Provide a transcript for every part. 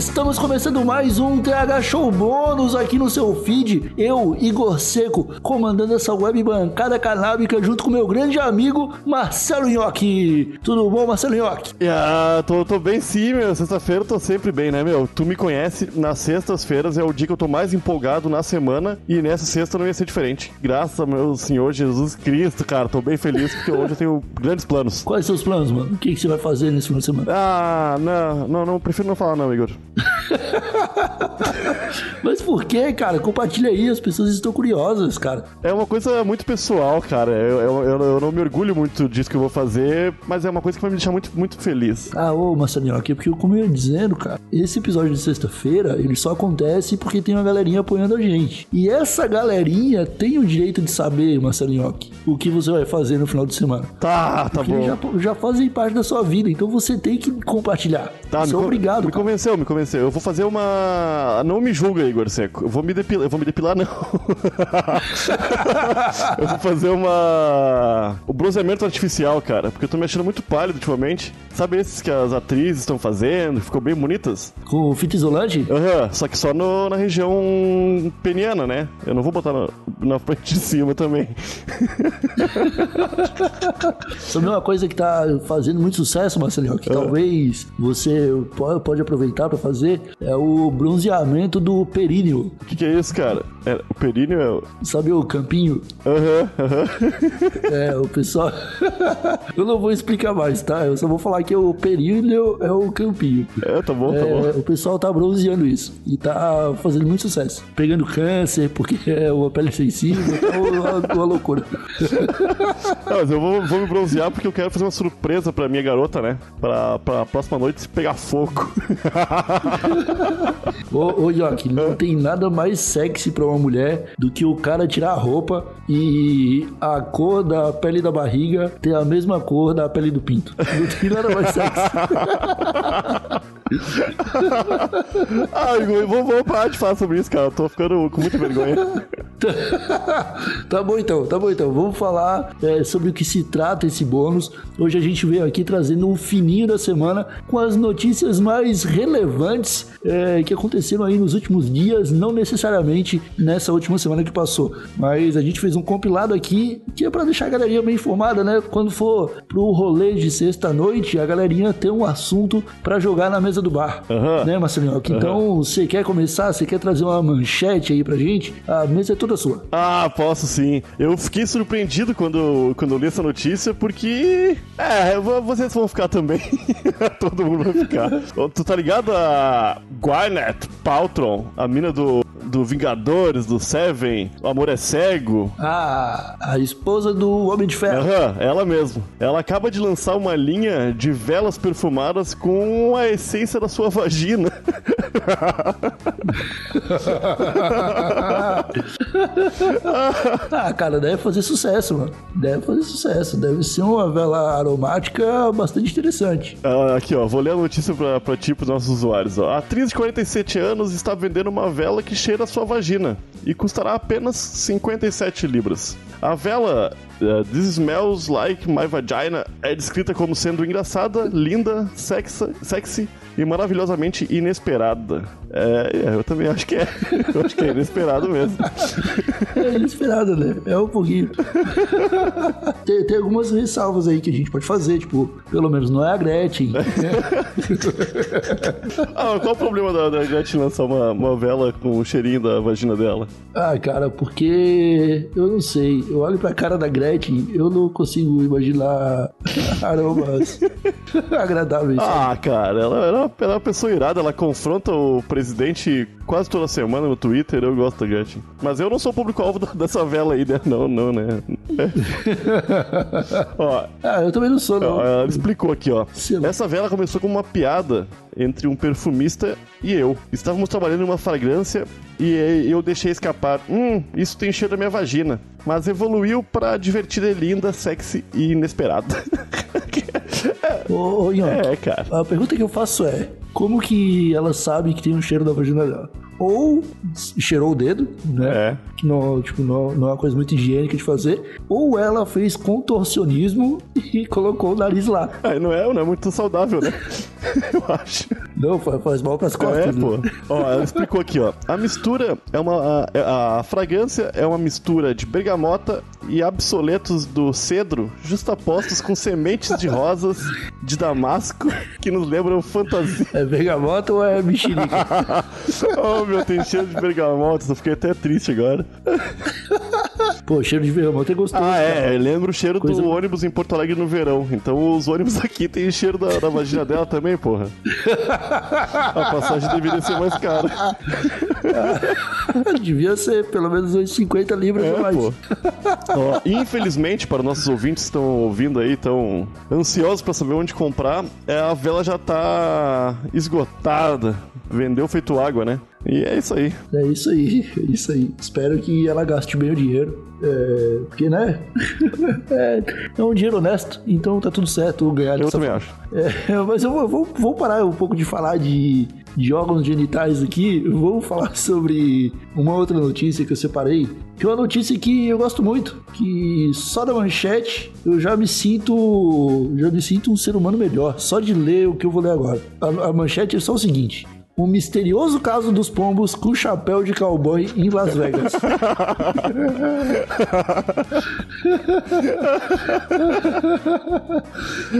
Estamos começando mais um TH Show bônus aqui no seu feed. Eu, Igor Seco, comandando essa web bancada canábica junto com meu grande amigo Marcelo Nhoque. Tudo bom, Marcelo Nhoque? Ah, tô, tô bem sim, meu. Sexta-feira eu tô sempre bem, né, meu? Tu me conhece, nas sextas-feiras é o dia que eu tô mais empolgado na semana e nessa sexta não ia ser diferente. Graças ao meu Senhor Jesus Cristo, cara. Tô bem feliz porque hoje eu tenho grandes planos. Quais seus planos, mano? O que, que você vai fazer nesse final de semana? Ah, não, não, não, prefiro não falar não, Igor. Mas por que, cara? Compartilha aí, as pessoas estão curiosas, cara. É uma coisa muito pessoal, cara. Eu, eu, eu, eu não me orgulho muito disso que eu vou fazer, mas é uma coisa que vai me deixar muito, muito feliz. Ah, ô, Marcelinho, aqui, porque como eu ia dizendo, cara, esse episódio de sexta-feira, ele só acontece porque tem uma galerinha apoiando a gente. E essa galerinha tem o direito de saber, Marcelinho, o que você vai fazer no final de semana. Tá, tá Porque bom. já, já fazem parte da sua vida, então você tem que compartilhar. Tá, é me, obrigado, Me cara. convenceu, me convenceu. Eu vou fazer uma. Não me julga, Igor Seco. Eu vou me depilar. Eu vou me depilar, não. eu vou fazer uma. O bronzeamento artificial, cara. Porque eu tô me achando muito pálido ultimamente. Sabe esses que as atrizes estão fazendo? Ficou bem bonitas? Com fita isolante? Aham, só que só no- na região peniana, né? Eu não vou botar na, na parte de cima também. Sabe uma coisa que tá fazendo muito sucesso, Marcelinho, que talvez você po- pode aproveitar pra fazer, é o bronzeamento do períneo. O que, que é isso, cara? É, o períneo é. o- Sabe o campinho? Aham, aham. É, o pessoal. eu não vou explicar mais, tá? Eu só vou falar que o períneo é o campinho. É, tá bom, tá bom. É, o pessoal tá bronzeando isso e tá fazendo muito sucesso. Pegando câncer, porque é uma pele sensível, tá uma, uma loucura. Não, mas eu vou, vou me bronzear porque eu quero fazer uma surpresa pra minha garota, né? Pra, pra próxima noite pegar fogo. Ô, ô Joque, não tem nada mais sexy pra uma mulher do que o cara tirar a roupa e a cor da pele da barriga ter a mesma cor da pele do pinto. Não tem nada mais sexy. Ai, vamos, vamos parar de falar sobre isso, cara. Tô ficando com muita vergonha. tá bom então, tá bom então. Vamos falar é, sobre o que se trata esse bônus. Hoje a gente veio aqui trazendo um fininho da semana com as notícias mais relevantes é, que aconteceram aí nos últimos dias, não necessariamente nessa última semana que passou. Mas a gente fez um compilado aqui que é pra deixar a galerinha bem informada, né? Quando for pro rolê de sexta-noite, a galerinha tem um assunto pra jogar na mesa do bar. Aham. Né, Marcelinho? Então, você quer começar? Você quer trazer uma manchete aí pra gente? A mesa é toda sua. Ah, posso sim. Eu fiquei surpreendido quando, quando eu li essa notícia, porque. É, vo- vocês vão ficar também. Todo mundo vai ficar. Tu tá ligado a Gwyneth Paltrow, a mina do, do Vingadores, do Seven, O Amor é Cego? Ah, a esposa do Homem de Ferro. Aham, ela mesmo. Ela acaba de lançar uma linha de velas perfumadas com a essência da sua vagina. ah, cara, deve fazer sucesso, mano. Deve fazer sucesso. Deve ser uma vela aromática bastante interessante. Ah, aqui, ó, vou ler a notícia pra, pra ti, pros nossos usuários. Ó. A atriz de 47 anos está vendendo uma vela que cheira a sua vagina e custará apenas 57 libras. A vela eh, This Smells Like My Vagina é descrita como sendo engraçada, linda, sexa, sexy e maravilhosamente inesperada. É, é, eu também acho que é. Eu acho que é inesperado mesmo. É inesperado, né? É um pouquinho. tem, tem algumas ressalvas aí que a gente pode fazer, tipo, pelo menos não é a Gretchen. Ah, qual o problema da, da Gretchen lançar uma, uma vela com o cheirinho da vagina dela? Ah, cara, porque eu não sei. Eu olho pra cara da Gretchen, eu não consigo imaginar aromas agradáveis. Ah, cara, ela, ela é uma- ela é uma pessoa irada, ela confronta o presidente quase toda semana no Twitter, eu gosto da Gretchen. Mas eu não sou o público-alvo dessa vela aí, né? Não, não, né? ó, Ah, eu também não sou, não. ela explicou aqui, ó. Lá. Essa vela começou como uma piada entre um perfumista e eu. Estávamos trabalhando em uma fragrância e eu deixei escapar. Hum, isso tem cheiro da minha vagina. Mas evoluiu pra divertida e linda, sexy e inesperada. Ô, ô é, cara. a pergunta que eu faço é: como que ela sabe que tem um cheiro da vagina dela? ou cheirou o dedo, né? É. Que não, tipo, não, não é uma coisa muito higiênica de fazer, ou ela fez contorcionismo e colocou o nariz lá. Aí não é, não é muito saudável, né? Eu acho. Não, faz, faz mal pras costas. É, né? pô. Ó, ela explicou aqui, ó. A mistura é uma. A, a fragrância é uma mistura de bergamota e absoletos do cedro, justapostos com sementes de rosas de damasco que nos lembram fantasia. É bergamota ou é mexerica? oh, meu, tem cheiro de bergamota, eu fiquei até triste agora. Pô, cheiro de bergamota é gostoso. Ah, é, lembra o cheiro Coisa- do ônibus em Porto Alegre no verão. Então os ônibus aqui tem o cheiro da, da vagina dela também, porra. A passagem deveria ser mais cara. Devia ser pelo menos uns 50 libras É, mais. Ó, infelizmente, para nossos ouvintes que estão ouvindo aí, tão ansiosos para saber onde comprar, é, a vela já tá esgotada. Vendeu feito água, né? E é isso aí. É isso aí, é isso aí. Espero que ela gaste bem o dinheiro. É, porque, né? é, é um dinheiro honesto, então tá tudo certo ganhar Eu também forma. acho. É, mas eu vou, vou, vou parar um pouco de falar de, de órgãos genitais aqui. Vou falar sobre uma outra notícia que eu separei. Que é uma notícia que eu gosto muito. Que só da manchete eu já me sinto. Já me sinto um ser humano melhor. Só de ler o que eu vou ler agora. A, a manchete é só o seguinte. O misterioso caso dos pombos com chapéu de cowboy em Las Vegas.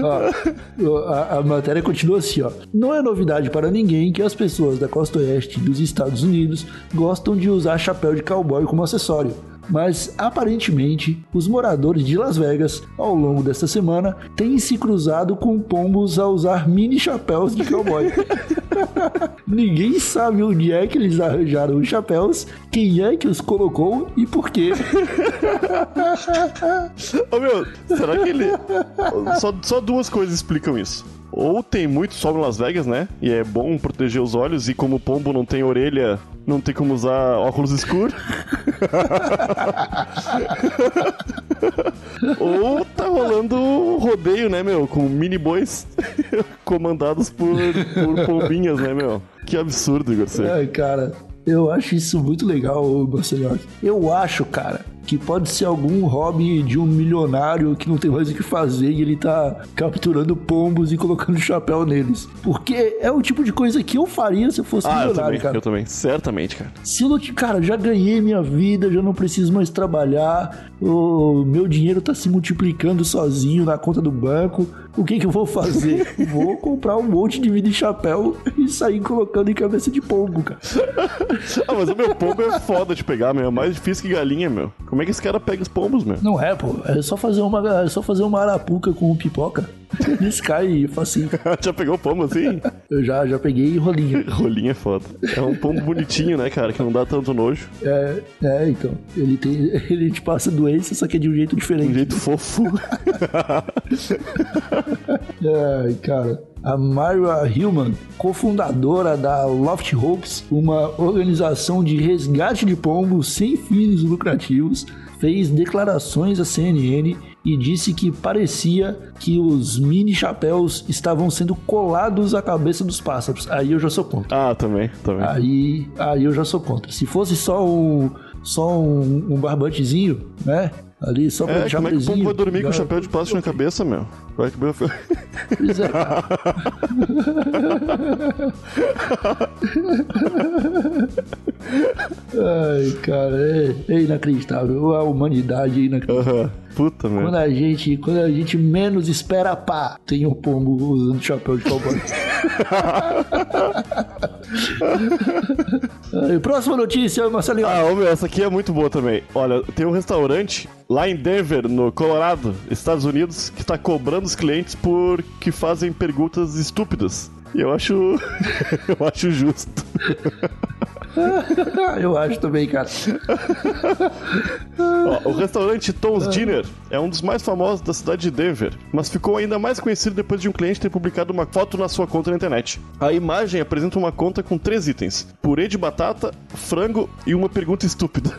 Ó, a, a matéria continua assim, ó. Não é novidade para ninguém que as pessoas da costa oeste dos Estados Unidos gostam de usar chapéu de cowboy como acessório. Mas aparentemente, os moradores de Las Vegas, ao longo desta semana, têm se cruzado com pombos a usar mini chapéus de cowboy. Ninguém sabe onde é que eles arranjaram os chapéus, quem é que os colocou e por quê. Ô meu, será que ele. Só, só duas coisas explicam isso. Ou tem muito sol em Las Vegas, né? E é bom proteger os olhos, e como o pombo não tem orelha, não tem como usar óculos escuros. Ou tá rolando rodeio, né, meu? Com mini bois comandados por, por pombinhas, né, meu? Que absurdo, Igor. Você. Ai, cara, eu acho isso muito legal, Marcelinho. Eu acho, cara, que pode ser algum hobby de um milionário que não tem mais o que fazer e ele tá capturando pombos e colocando chapéu neles. Porque é o tipo de coisa que eu faria se eu fosse Ah, eu milionário, também, cara. eu também. Certamente, cara. Se eu não, cara, já ganhei minha vida, já não preciso mais trabalhar, o meu dinheiro tá se multiplicando sozinho na conta do banco. O que que eu vou fazer? vou comprar um monte de mini chapéu e sair colocando em cabeça de pombo, cara. Ah, mas o meu pombo é foda de pegar, meu. É mais difícil que galinha, meu. Como é que esse cara pega os pombos, meu? Não é, pô. É só fazer uma, é só fazer uma arapuca com pipoca. Eles caem facinho. Já pegou o pombo assim? Eu já, já peguei rolinha. Rolinho é foda. É um pombo bonitinho, né, cara? Que não dá tanto nojo. É, é, então. Ele tem. Ele te passa doença, só que é de um jeito Um diferente. jeito fofo. Ai, cara. A Myra Hillman, cofundadora da Loft Hopes, uma organização de resgate de pombos sem fins lucrativos, fez declarações à CNN e disse que parecia que os mini chapéus estavam sendo colados à cabeça dos pássaros. Aí eu já sou contra. Ah, também, também. Aí, aí eu já sou contra. Se fosse só um, só um, um barbantezinho, né? Ali só pra É, deixar como é que o presinho, vai dormir com já- chapéu de plástico na cabeça, meu? Vai que... Pois é. Ai, cara, é, é inacreditável. A humanidade é inacreditável. Aham. Puta, meu. Quando a gente, quando a gente menos espera, pá, tem um pombo usando chapéu de cowboy. Próxima notícia, Marcelinho. Ah, ô, meu, essa aqui é muito boa também. Olha, tem um restaurante lá em Denver, no Colorado, Estados Unidos, que tá cobrando os clientes por que fazem perguntas estúpidas. E eu acho. eu acho justo. Eu acho também, cara. Ó, o restaurante Tom's Dinner é um dos mais famosos da cidade de Denver, mas ficou ainda mais conhecido depois de um cliente ter publicado uma foto na sua conta na internet. A imagem apresenta uma conta com três itens: purê de batata, frango e uma pergunta estúpida.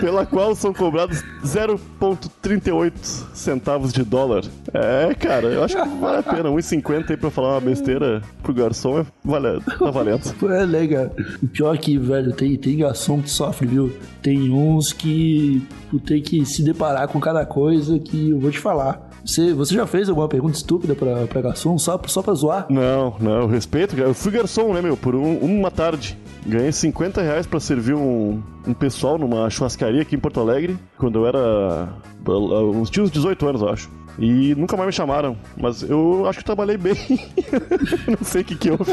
Pela qual são cobrados 0,38 centavos de dólar. É, cara, eu acho que vale a pena. 1,50 aí pra falar uma besteira pro garçom é tá valendo. É legal. O pior é que, velho, tem, tem garçom que sofre, viu? Tem uns que tu tem que se deparar com cada coisa que eu vou te falar. Você, você já fez alguma pergunta estúpida pra, pra garçom só, só pra zoar? Não, não, respeito. Eu fui garçom, né, meu, por um- uma tarde. Ganhei 50 reais pra servir um, um pessoal numa churrascaria aqui em Porto Alegre, quando eu era. Uns, tinha uns 18 anos, eu acho. E nunca mais me chamaram, mas eu acho que trabalhei bem. Não sei o que que houve.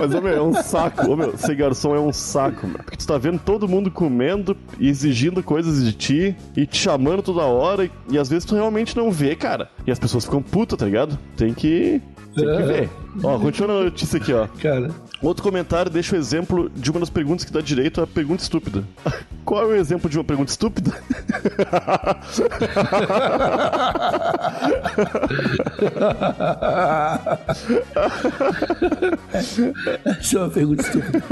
mas, ô, meu, é um saco. Ô, meu, ser garçom é um saco, meu. Porque tu tá vendo todo mundo comendo e exigindo coisas de ti e te chamando toda hora e, e às vezes tu realmente não vê, cara. E as pessoas ficam putas, tá ligado? Tem que. Tem que ver. Ó, continua a notícia aqui, ó. Cara, Outro comentário deixa o exemplo de uma das perguntas que dá direito à pergunta estúpida. Qual é o exemplo de uma pergunta estúpida? essa é uma pergunta estúpida.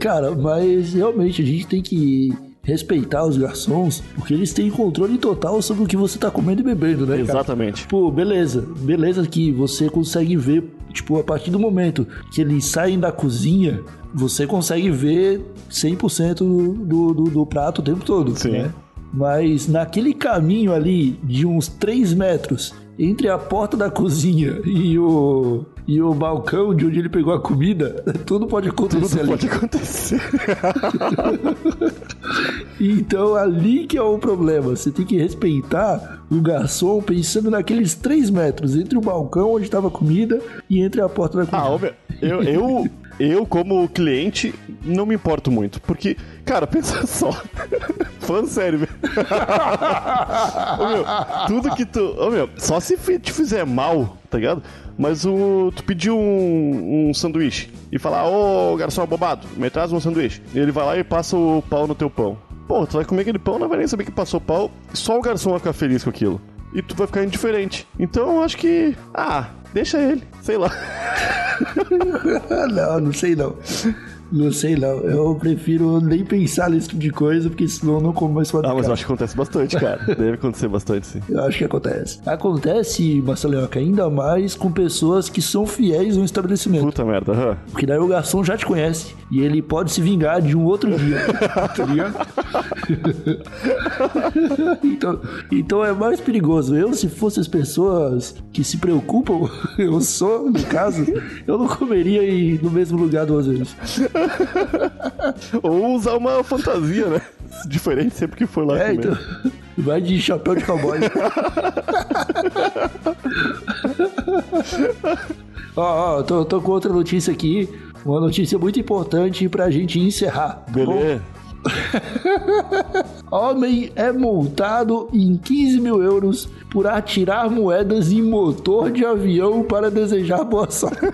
Cara, mas realmente a gente tem que respeitar os garçons, porque eles têm controle total sobre o que você tá comendo e bebendo, né? cara? Exatamente. Tipo, beleza. Beleza que você consegue ver, tipo, a partir do momento que eles saem da cozinha, você consegue ver 100% do, do, do prato o tempo todo, Sim. né? Mas naquele caminho ali de uns 3 metros entre a porta da cozinha e o, e o balcão de onde ele pegou a comida, tudo pode acontecer ali. Pode acontecer. Então ali que é o problema. Você tem que respeitar o garçom pensando naqueles 3 metros entre o balcão onde estava a comida e entre a porta da cozinha. Ah, meu, eu, eu, eu, como cliente, não me importo muito. Porque, cara, pensa só. Velho. Ô, meu, tudo que tu. Ô, meu, só se te fizer mal, tá ligado? Mas o, tu pediu um, um sanduíche e falar, ô garçom bobado, me traz um sanduíche. E ele vai lá e passa o pau no teu pão. Pô, tu vai comer aquele pão, não vai nem saber que passou pau. Só o garçom vai ficar feliz com aquilo. E tu vai ficar indiferente. Então eu acho que. Ah, deixa ele, sei lá. Não, não sei não. Não sei não. Eu prefiro nem pensar nesse tipo de coisa, porque senão eu não como mais fora Ah, mas eu acho que acontece bastante, cara. Deve acontecer bastante, sim. Eu acho que acontece. Acontece, Marceloca, ainda mais com pessoas que são fiéis ao estabelecimento. Puta merda. aham. Porque daí o garçom já te conhece e ele pode se vingar de um outro dia. tá ligado? então, então é mais perigoso. Eu, se fosse as pessoas que se preocupam, eu sou, no caso, eu não comeria ir no mesmo lugar duas vezes. Ou usar uma fantasia, né? Diferente sempre que for lá É, comer. então. Vai de chapéu de cowboy. Ó, ó, tô, tô com outra notícia aqui. Uma notícia muito importante pra gente encerrar. tá? Beleza. Homem é multado em 15 mil euros por atirar moedas em motor de avião para desejar boa sorte.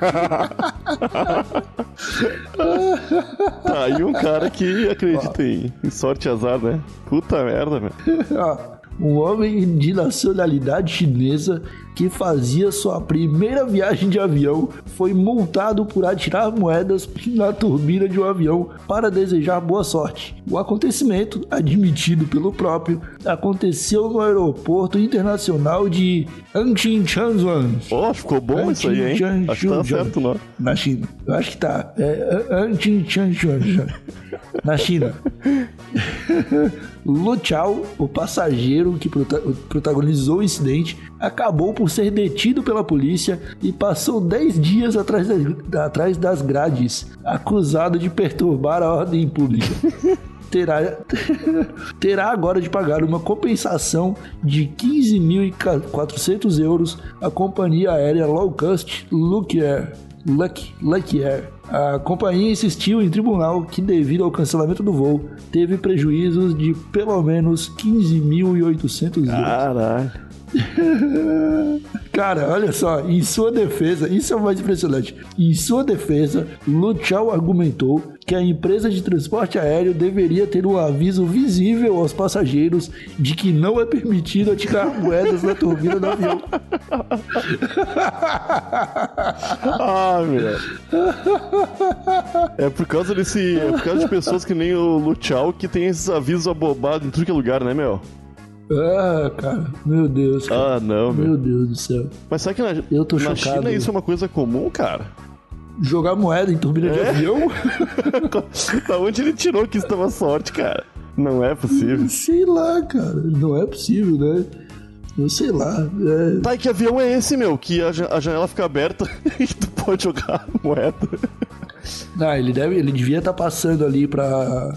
Tá aí um cara que acredita em, em sorte e azar, né? Puta merda, velho. Um homem de nacionalidade chinesa que fazia sua primeira viagem de avião foi multado por atirar moedas na turbina de um avião para desejar boa sorte. O acontecimento, admitido pelo próprio, aconteceu no aeroporto internacional de Anqing-Chanzuan, Ó, ficou bom isso aí, hein? Acho que tá certo, não. na China. Eu acho que tá. É Anqing-Chanzuan, na China. Lu Chao, o passageiro que prota- protagonizou o incidente, acabou por ser detido pela polícia e passou 10 dias atrás, da- atrás das grades, acusado de perturbar a ordem pública. Terá, terá agora de pagar uma compensação de 15.400 euros à companhia aérea low cost Air. Lucky, Lucky Air. A companhia insistiu em tribunal que, devido ao cancelamento do voo, teve prejuízos de pelo menos 15.800 euros. Caralho. Cara, olha só, em sua defesa, isso é o mais impressionante. Em sua defesa, Luchao argumentou que a empresa de transporte aéreo deveria ter um aviso visível aos passageiros de que não é permitido atirar moedas na turbina do avião. ah, meu. É por causa desse. É por causa de pessoas que nem o Luchao que tem esses avisos abobados em tudo que é lugar, né, meu? Ah, cara, meu Deus. Cara. Ah, não, meu. Meu Deus do céu. Mas será que na, Eu tô na chocado. China isso é uma coisa comum, cara? Jogar moeda em turbina de É? avião? da onde ele tirou que isso tava sorte, cara? Não é possível. sei lá, cara. Não é possível, né? Eu sei lá. É... Tá, e que avião é esse, meu? Que a, a janela fica aberta e tu pode jogar moeda. Ah, ele, deve, ele devia estar passando ali pra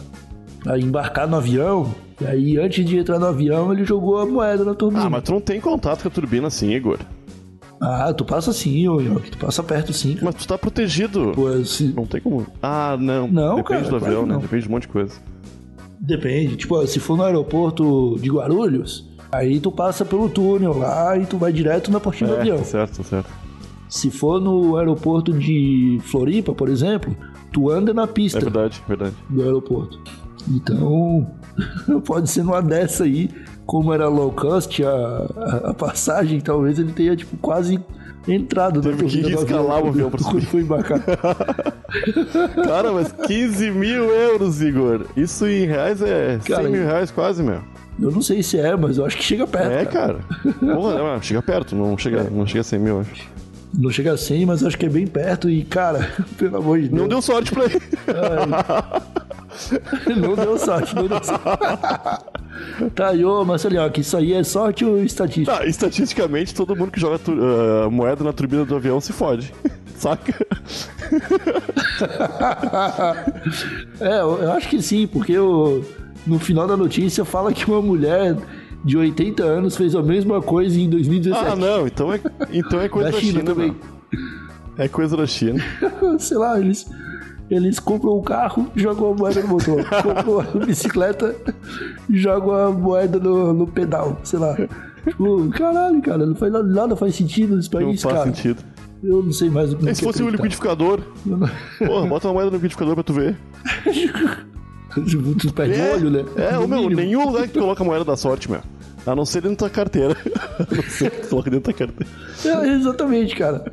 embarcar no avião. E aí, antes de entrar no avião, ele jogou a moeda na turbina. Ah, mas tu não tem contato com a turbina assim, Igor. Ah, tu passa sim, ô Yoki. Tu passa perto sim. cara. Mas tu tá protegido. Pô, se- Não tem como. Ah, não. Não, Depende cara, do avião, né? Depende de um monte de coisa. Depende. Tipo, se for no aeroporto de Guarulhos, aí tu passa pelo túnel lá e tu vai direto na portinha do É, avião. tá certo, tá certo. Se for no aeroporto de Floripa, por exemplo, tu anda na pista É verdade, verdade. do aeroporto. Então, pode ser numa dessa aí, como era low cost a, a, a passagem, talvez ele tenha, tipo, quase entrado Teve na que escalar o avião pra subir. foi embarcar. Cara, mas 15 mil euros, Igor. Isso em reais é Cara, 100 mil reais quase, meu. Eu não sei se é, mas eu acho que chega perto. É, cara. cara. Porra, chega perto, não chega, não chega a 100 mil, acho. Não chega a 100, mas acho que é bem perto e, cara, pelo amor de Deus. Não deu sorte pra ele. Não deu sorte, não deu sorte. tá, ô, Marcelinho, que isso aí é sorte ou estatística? Tá, estatisticamente, todo mundo que joga ah, moeda na turbina do avião se fode. Saca? É, eu, eu acho que sim, porque o- no final da notícia fala que uma mulher de 80 anos fez a mesma coisa em 2017. Ah, não, então é, então é coisa Da da, China China, também. meu. É coisa da China. Sei lá, eles, eles compram um carro, jogam a moeda no motor. compram uma bicicleta, jogam a moeda no, no pedal, sei lá. Tipo, caralho, cara, não faz nada, nada faz sentido nesse Não país, faz cara. sentido. Eu não sei mais o que E se fosse um liquidificador? Não- Porra, bota uma moeda no liquidificador pra tu ver. Tu perde o olho, né? É, ô, meu, nenhum lugar que coloca a moeda da sorte, meu. A não ser dentro da carteira. A não ser que tu coloca dentro da carteira. É, exatamente, cara.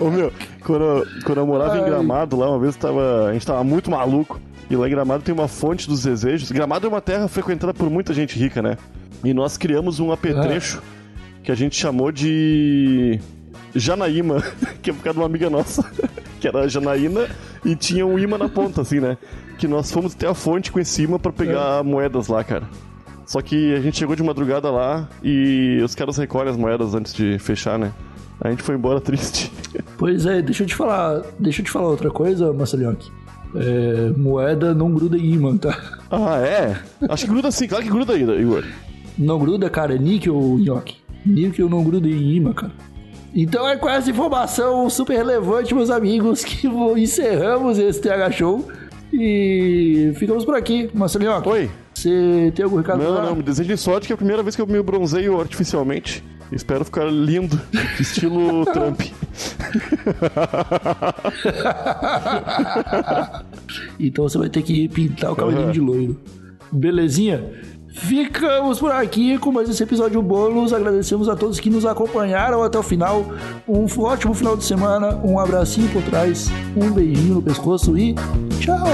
Ô, meu, quando eu, quando eu morava em Ai. Gramado lá, uma vez tava, a gente tava muito maluco. E lá em Gramado tem uma fonte dos desejos. Gramado é uma terra frequentada por muita gente rica, né? E nós criamos um apetrecho que a gente chamou de Janaíma, que é por causa de uma amiga nossa, que era a Janaína e tinha um imã na ponta, assim, né? Que nós fomos até a fonte com esse imã pra pegar moedas lá, cara. Só que a gente chegou de madrugada lá e os caras recolhem as moedas antes de fechar, né? A gente foi embora triste. Pois é, deixa eu te falar, deixa eu te falar outra coisa, Marcelinhoque. É, moeda não gruda em imã, tá? Ah, é? Acho que gruda sim, claro que gruda aí, Igor. Não gruda, cara, é níquel, nhoque. Níquel não gruda em imã, cara. Então é com essa informação super relevante, meus amigos, que encerramos esse TH Show. E ficamos por aqui. Marcelinho, Oi? Você tem algum recado Não, não, me desejem sorte que é a primeira vez que eu me bronzeio artificialmente. Espero ficar lindo, estilo Trump. Então você vai ter que pintar o cabelinho Aham. de loiro. Belezinha? Ficamos por aqui com mais esse episódio bônus. Agradecemos a todos que nos acompanharam até o final. Um ótimo final de semana. Um abracinho por trás. Um beijinho no pescoço e tchau.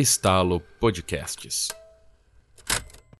Estalo Podcasts.